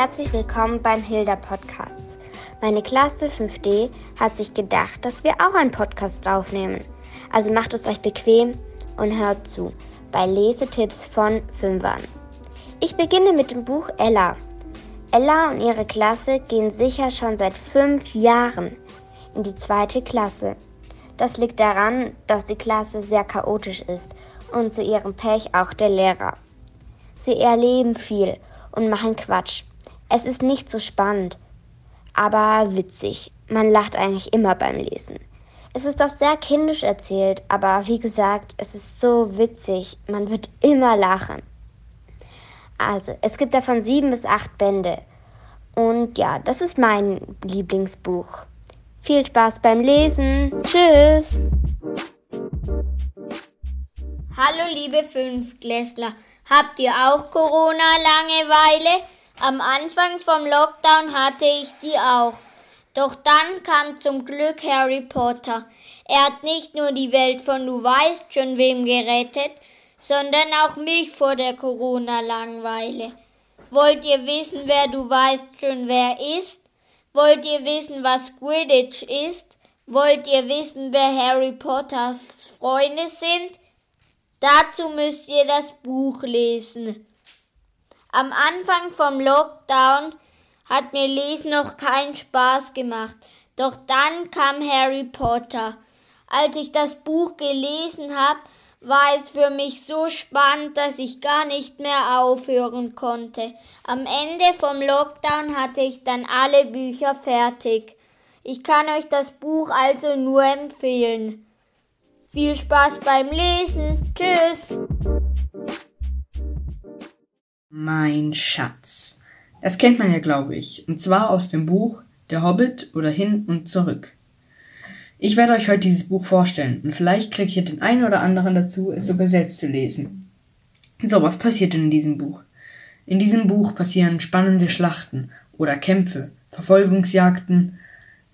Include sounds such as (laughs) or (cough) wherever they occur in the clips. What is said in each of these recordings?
herzlich willkommen beim Hilda Podcast. Meine Klasse 5D hat sich gedacht, dass wir auch einen Podcast aufnehmen. Also macht es euch bequem und hört zu bei Lesetipps von Fünfern. Ich beginne mit dem Buch Ella. Ella und ihre Klasse gehen sicher schon seit fünf Jahren in die zweite Klasse. Das liegt daran, dass die Klasse sehr chaotisch ist und zu ihrem Pech auch der Lehrer. Sie erleben viel und machen Quatsch. Es ist nicht so spannend, aber witzig. Man lacht eigentlich immer beim Lesen. Es ist auch sehr kindisch erzählt, aber wie gesagt, es ist so witzig. Man wird immer lachen. Also, es gibt davon sieben bis acht Bände. Und ja, das ist mein Lieblingsbuch. Viel Spaß beim Lesen. Tschüss. Hallo liebe Fünftklässler, habt ihr auch Corona-Langeweile? Am Anfang vom Lockdown hatte ich sie auch. Doch dann kam zum Glück Harry Potter. Er hat nicht nur die Welt von du weißt schon wem gerettet, sondern auch mich vor der Corona-Langeweile. Wollt ihr wissen, wer du weißt schon wer ist? Wollt ihr wissen, was Quidditch ist? Wollt ihr wissen, wer Harry Potters Freunde sind? Dazu müsst ihr das Buch lesen. Am Anfang vom Lockdown hat mir Lesen noch keinen Spaß gemacht, doch dann kam Harry Potter. Als ich das Buch gelesen habe, war es für mich so spannend, dass ich gar nicht mehr aufhören konnte. Am Ende vom Lockdown hatte ich dann alle Bücher fertig. Ich kann euch das Buch also nur empfehlen. Viel Spaß beim Lesen. Tschüss. Mein Schatz. Das kennt man ja, glaube ich. Und zwar aus dem Buch Der Hobbit oder Hin und Zurück. Ich werde euch heute dieses Buch vorstellen und vielleicht kriege ich den einen oder anderen dazu, es sogar selbst zu lesen. So, was passiert denn in diesem Buch? In diesem Buch passieren spannende Schlachten oder Kämpfe, Verfolgungsjagden,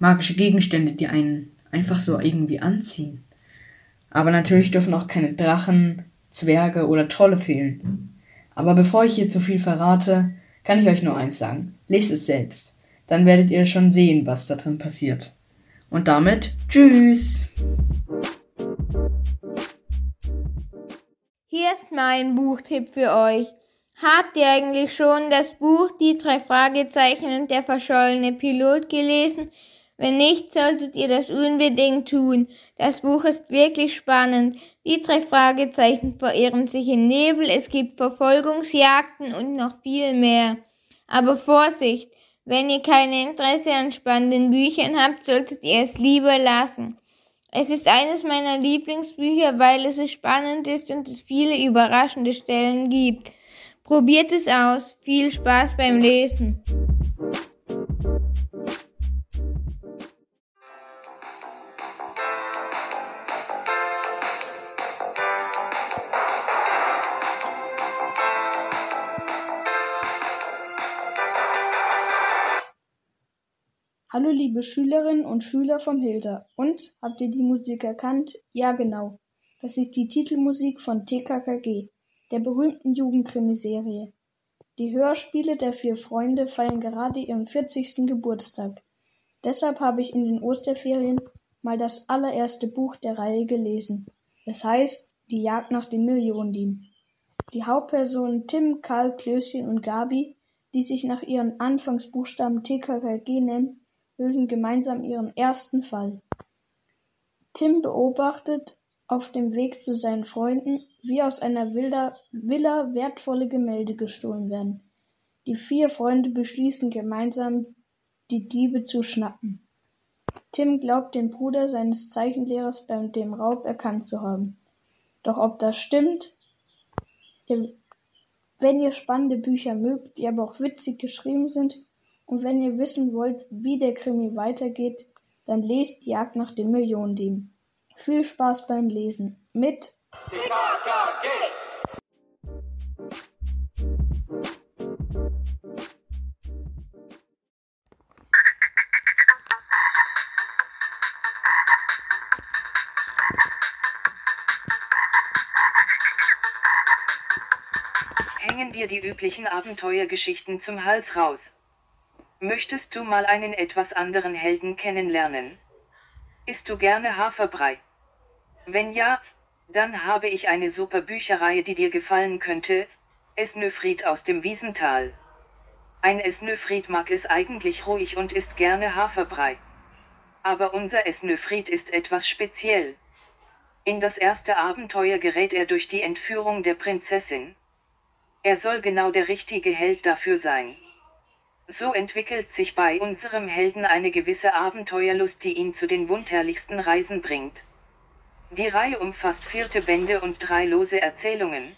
magische Gegenstände, die einen einfach so irgendwie anziehen. Aber natürlich dürfen auch keine Drachen, Zwerge oder Trolle fehlen. Aber bevor ich hier zu viel verrate, kann ich euch nur eins sagen. Lest es selbst. Dann werdet ihr schon sehen, was da drin passiert. Und damit tschüss! Hier ist mein Buchtipp für euch. Habt ihr eigentlich schon das Buch Die drei Fragezeichen und der verschollene Pilot gelesen? Wenn nicht, solltet ihr das unbedingt tun. Das Buch ist wirklich spannend. Die drei Fragezeichen verirren sich im Nebel, es gibt Verfolgungsjagden und noch viel mehr. Aber Vorsicht! Wenn ihr kein Interesse an spannenden Büchern habt, solltet ihr es lieber lassen. Es ist eines meiner Lieblingsbücher, weil es so spannend ist und es viele überraschende Stellen gibt. Probiert es aus. Viel Spaß beim Lesen. Liebe Schülerinnen und Schüler vom Hilda. Und, habt ihr die Musik erkannt? Ja genau. Das ist die Titelmusik von TKKG, der berühmten Jugendkrimiserie. Die Hörspiele der vier Freunde feiern gerade ihren 40. Geburtstag. Deshalb habe ich in den Osterferien mal das allererste Buch der Reihe gelesen. Es heißt Die Jagd nach dem Millionendieb. Die Hauptpersonen Tim, Karl, Klößchen und Gabi, die sich nach ihren Anfangsbuchstaben TKKG nennen, lösen gemeinsam ihren ersten Fall. Tim beobachtet auf dem Weg zu seinen Freunden, wie aus einer Villa, Villa wertvolle Gemälde gestohlen werden. Die vier Freunde beschließen gemeinsam, die Diebe zu schnappen. Tim glaubt den Bruder seines Zeichenlehrers beim dem Raub erkannt zu haben. Doch ob das stimmt? Wenn ihr spannende Bücher mögt, die aber auch witzig geschrieben sind, und wenn ihr wissen wollt, wie der Krimi weitergeht, dann lest Jagd nach dem Millionendieb. Viel Spaß beim Lesen. Mit! Hängen dir die üblichen Abenteuergeschichten zum Hals raus. Möchtest du mal einen etwas anderen Helden kennenlernen? Isst du gerne Haferbrei? Wenn ja, dann habe ich eine super Bücherreihe, die dir gefallen könnte, Esnöfried aus dem Wiesental. Ein Esnöfried mag es eigentlich ruhig und isst gerne Haferbrei. Aber unser Esnöfried ist etwas speziell. In das erste Abenteuer gerät er durch die Entführung der Prinzessin. Er soll genau der richtige Held dafür sein. So entwickelt sich bei unserem Helden eine gewisse Abenteuerlust, die ihn zu den wunderlichsten Reisen bringt. Die Reihe umfasst vierte Bände und drei lose Erzählungen.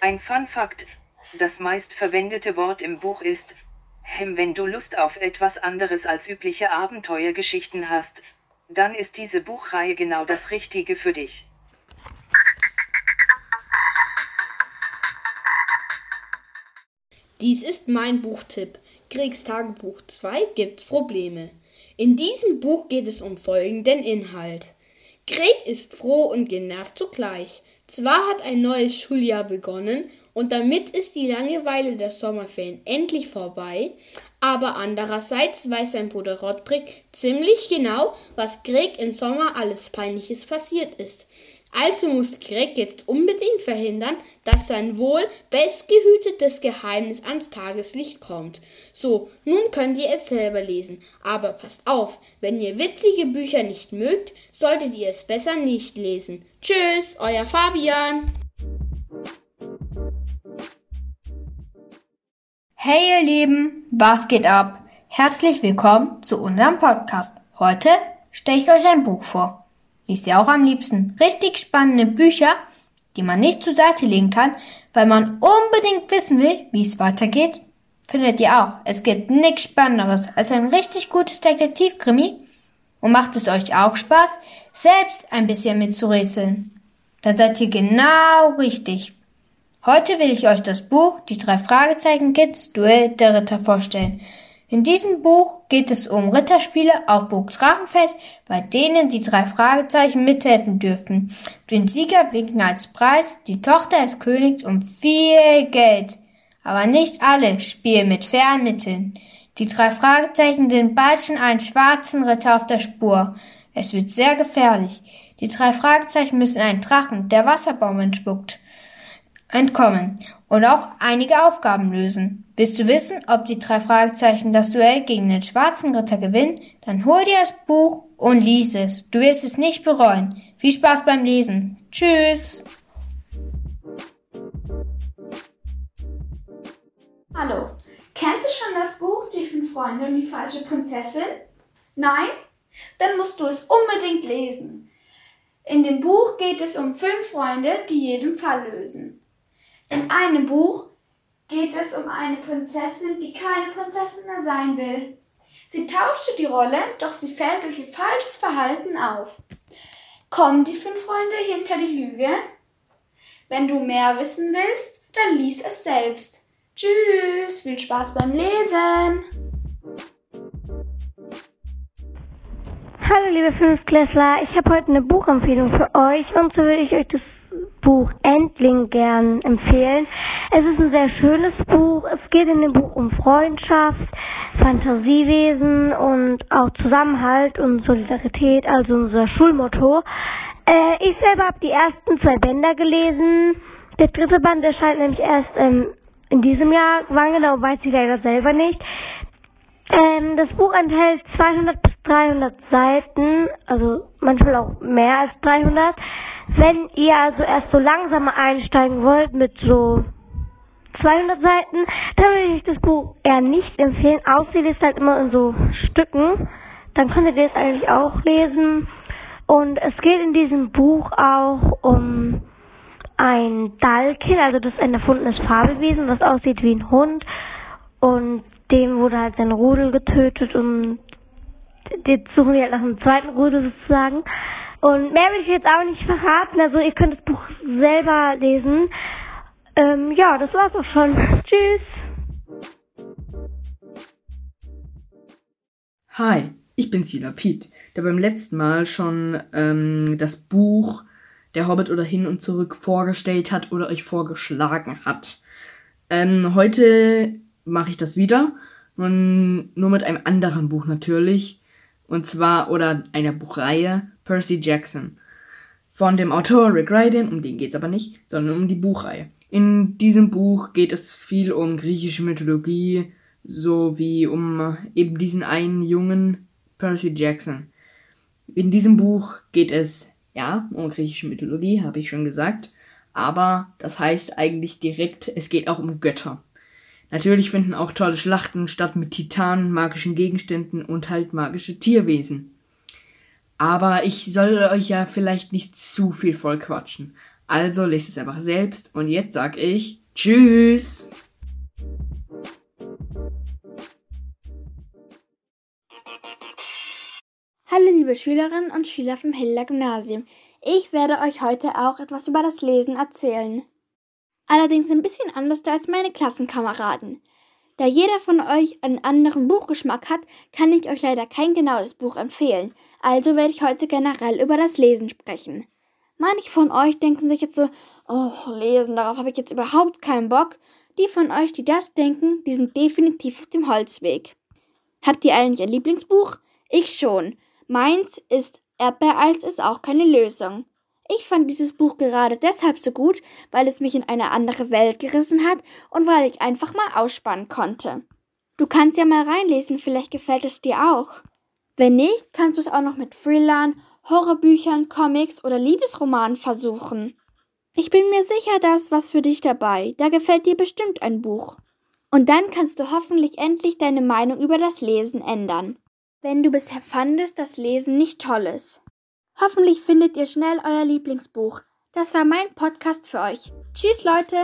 Ein Fun Fact, das meistverwendete Wort im Buch ist, Hem, wenn du Lust auf etwas anderes als übliche Abenteuergeschichten hast, dann ist diese Buchreihe genau das Richtige für dich. Dies ist mein Buchtipp. Griegs Tagebuch 2 gibt Probleme. In diesem Buch geht es um folgenden Inhalt. Greg ist froh und genervt zugleich. Zwar hat ein neues Schuljahr begonnen und damit ist die Langeweile der Sommerferien endlich vorbei, aber andererseits weiß sein Bruder Roderick ziemlich genau, was Greg im Sommer alles Peinliches passiert ist. Also muss Greg jetzt unbedingt verhindern, dass sein wohl bestgehütetes Geheimnis ans Tageslicht kommt. So, nun könnt ihr es selber lesen. Aber passt auf, wenn ihr witzige Bücher nicht mögt, solltet ihr es besser nicht lesen. Tschüss, euer Fabian. Hey ihr Lieben, was geht ab? Herzlich willkommen zu unserem Podcast. Heute stelle ich euch ein Buch vor liest ihr auch am liebsten richtig spannende Bücher, die man nicht zur Seite legen kann, weil man unbedingt wissen will, wie es weitergeht? Findet ihr auch, es gibt nichts Spannenderes als ein richtig gutes Detektivkrimi? Und macht es euch auch Spaß, selbst ein bisschen mitzurätseln? Dann seid ihr genau richtig. Heute will ich euch das Buch Die drei Fragezeichen Kids Duell der Ritter vorstellen. In diesem Buch geht es um Ritterspiele auf Burg Drachenfeld, bei denen die drei Fragezeichen mithelfen dürfen. Den Sieger winken als Preis die Tochter des Königs um viel Geld. Aber nicht alle spielen mit fairen Mitteln. Die drei Fragezeichen sind bald schon einen schwarzen Ritter auf der Spur. Es wird sehr gefährlich. Die drei Fragezeichen müssen einen Drachen, der Wasserbaum entspuckt, entkommen und auch einige Aufgaben lösen. Willst du wissen, ob die drei Fragezeichen das Duell gegen den schwarzen Ritter gewinnen? Dann hol dir das Buch und lies es. Du wirst es nicht bereuen. Viel Spaß beim Lesen. Tschüss. Hallo. Kennst du schon das Buch Die fünf Freunde und die falsche Prinzessin? Nein? Dann musst du es unbedingt lesen. In dem Buch geht es um fünf Freunde, die jeden Fall lösen. In einem Buch geht es um eine Prinzessin, die keine Prinzessin mehr sein will. Sie tauschte die Rolle, doch sie fällt durch ihr falsches Verhalten auf. Kommen die fünf Freunde hinter die Lüge? Wenn du mehr wissen willst, dann lies es selbst. Tschüss, viel Spaß beim Lesen. Hallo liebe Fünftklässler, ich habe heute eine Buchempfehlung für euch und so würde ich euch das Buch Endling gern empfehlen. Es ist ein sehr schönes Buch. Es geht in dem Buch um Freundschaft, Fantasiewesen und auch Zusammenhalt und Solidarität, also unser Schulmotto. Äh, ich selber habe die ersten zwei Bänder gelesen. Der dritte Band erscheint nämlich erst ähm, in diesem Jahr. Wann genau weiß ich leider selber nicht. Ähm, das Buch enthält 200 bis 300 Seiten, also manchmal auch mehr als 300. Wenn ihr also erst so langsam einsteigen wollt mit so 200 Seiten, dann würde ich das Buch eher nicht empfehlen, außer ihr lest halt immer in so Stücken. Dann könntet ihr es eigentlich auch lesen. Und es geht in diesem Buch auch um ein Dalkin, also das ist ein erfundenes Fabelwesen, das aussieht wie ein Hund. Und dem wurde halt sein Rudel getötet und jetzt suchen wir halt nach einem zweiten Rudel sozusagen. Und mehr will ich jetzt auch nicht verraten. Also ihr könnt das Buch selber lesen. Ähm, ja, das war's auch schon. (laughs) Tschüss. Hi, ich bin Sila Piet, der beim letzten Mal schon ähm, das Buch Der Hobbit oder Hin und Zurück vorgestellt hat oder euch vorgeschlagen hat. Ähm, heute mache ich das wieder. nur, nur mit einem anderen Buch natürlich. Und zwar, oder einer Buchreihe, Percy Jackson. Von dem Autor Rick Riordan, um den geht's aber nicht, sondern um die Buchreihe. In diesem Buch geht es viel um griechische Mythologie, sowie um eben diesen einen jungen Percy Jackson. In diesem Buch geht es, ja, um griechische Mythologie, habe ich schon gesagt, aber das heißt eigentlich direkt, es geht auch um Götter. Natürlich finden auch tolle Schlachten statt mit Titanen, magischen Gegenständen und halt magische Tierwesen. Aber ich soll euch ja vielleicht nicht zu viel voll quatschen. Also lest es einfach selbst und jetzt sag ich Tschüss! Hallo liebe Schülerinnen und Schüler vom Hilder Gymnasium. Ich werde euch heute auch etwas über das Lesen erzählen. Allerdings ein bisschen anders als meine Klassenkameraden. Da jeder von euch einen anderen Buchgeschmack hat, kann ich euch leider kein genaues Buch empfehlen. Also werde ich heute generell über das Lesen sprechen. Manche von euch denken sich jetzt so, oh, lesen, darauf habe ich jetzt überhaupt keinen Bock. Die von euch, die das denken, die sind definitiv auf dem Holzweg. Habt ihr eigentlich ein Lieblingsbuch? Ich schon. Meins ist Erdbeereis ist auch keine Lösung. Ich fand dieses Buch gerade deshalb so gut, weil es mich in eine andere Welt gerissen hat und weil ich einfach mal ausspannen konnte. Du kannst ja mal reinlesen, vielleicht gefällt es dir auch. Wenn nicht, kannst du es auch noch mit Thrillern, Horrorbüchern, Comics oder Liebesromanen versuchen. Ich bin mir sicher, da ist was für dich dabei. Da gefällt dir bestimmt ein Buch. Und dann kannst du hoffentlich endlich deine Meinung über das Lesen ändern wenn du bisher fandest, dass Lesen nicht toll ist. Hoffentlich findet ihr schnell euer Lieblingsbuch. Das war mein Podcast für euch. Tschüss Leute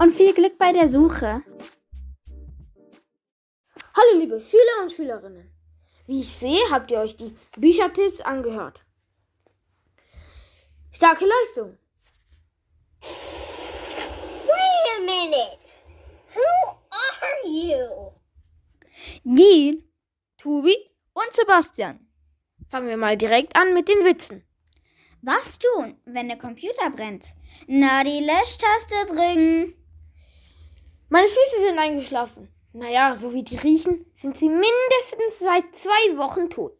und viel Glück bei der Suche. Hallo liebe Schüler und Schülerinnen. Wie ich sehe, habt ihr euch die Büchertipps angehört. Starke Leistung. Wait a minute. Who are you? Die, Tobi und Sebastian. Fangen wir mal direkt an mit den Witzen. Was tun, wenn der Computer brennt? Na, die Löschtaste drücken. Meine Füße sind eingeschlafen. Naja, so wie die riechen, sind sie mindestens seit zwei Wochen tot.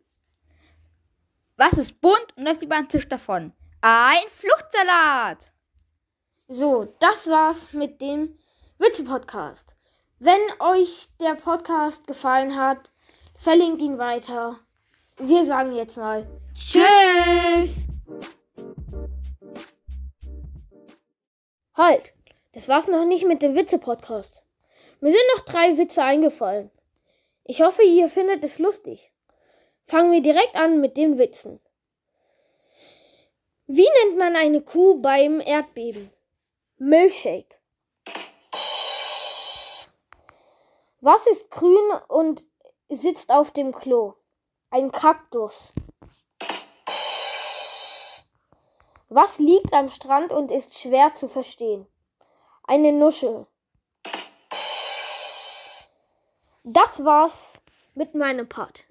Was ist bunt und läuft über den Tisch davon? Ein Fluchtsalat! So, das war's mit dem Witze-Podcast. Wenn euch der Podcast gefallen hat, verlinkt ihn weiter. Wir sagen jetzt mal Tschüss! Halt, das war's noch nicht mit dem Witze-Podcast. Mir sind noch drei Witze eingefallen. Ich hoffe, ihr findet es lustig. Fangen wir direkt an mit den Witzen. Wie nennt man eine Kuh beim Erdbeben? Milchshake. Was ist grün und sitzt auf dem Klo. Ein Kaktus. Was liegt am Strand und ist schwer zu verstehen? Eine Nuschel. Das war's mit meinem Part.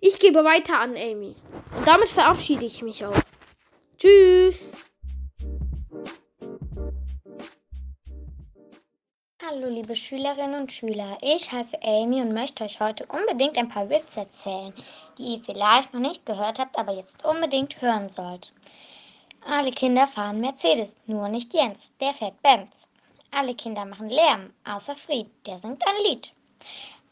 Ich gebe weiter an Amy. Und damit verabschiede ich mich auch. Tschüss. Hallo liebe Schülerinnen und Schüler, ich heiße Amy und möchte euch heute unbedingt ein paar Witze erzählen, die ihr vielleicht noch nicht gehört habt, aber jetzt unbedingt hören sollt. Alle Kinder fahren Mercedes, nur nicht Jens, der fährt Benz. Alle Kinder machen Lärm, außer Fried, der singt ein Lied.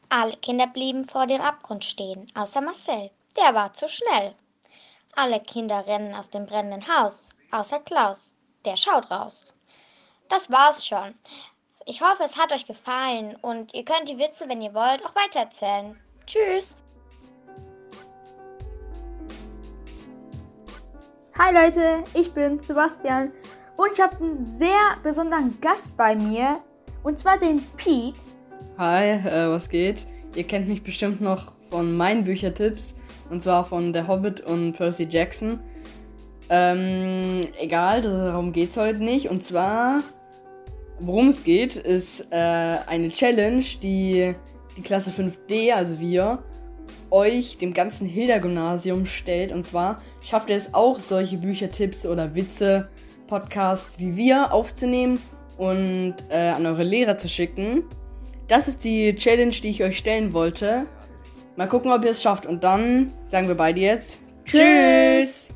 Alle Kinder blieben vor dem Abgrund stehen, außer Marcel, der war zu schnell. Alle Kinder rennen aus dem brennenden Haus, außer Klaus, der schaut raus. Das war's schon. Ich hoffe, es hat euch gefallen und ihr könnt die Witze, wenn ihr wollt, auch weitererzählen. Tschüss! Hi Leute, ich bin Sebastian und ich habe einen sehr besonderen Gast bei mir und zwar den Pete. Hi, äh, was geht? Ihr kennt mich bestimmt noch von meinen Büchertipps und zwar von Der Hobbit und Percy Jackson. Ähm, egal, darum geht's heute nicht. Und zwar Worum es geht, ist äh, eine Challenge, die die Klasse 5D, also wir, euch dem ganzen Hilda-Gymnasium stellt. Und zwar schafft ihr es auch, solche Büchertipps oder Witze, Podcasts wie wir aufzunehmen und äh, an eure Lehrer zu schicken. das ist die Challenge, die ich euch stellen wollte. Mal gucken, ob ihr es schafft. Und dann sagen wir beide jetzt Tschüss.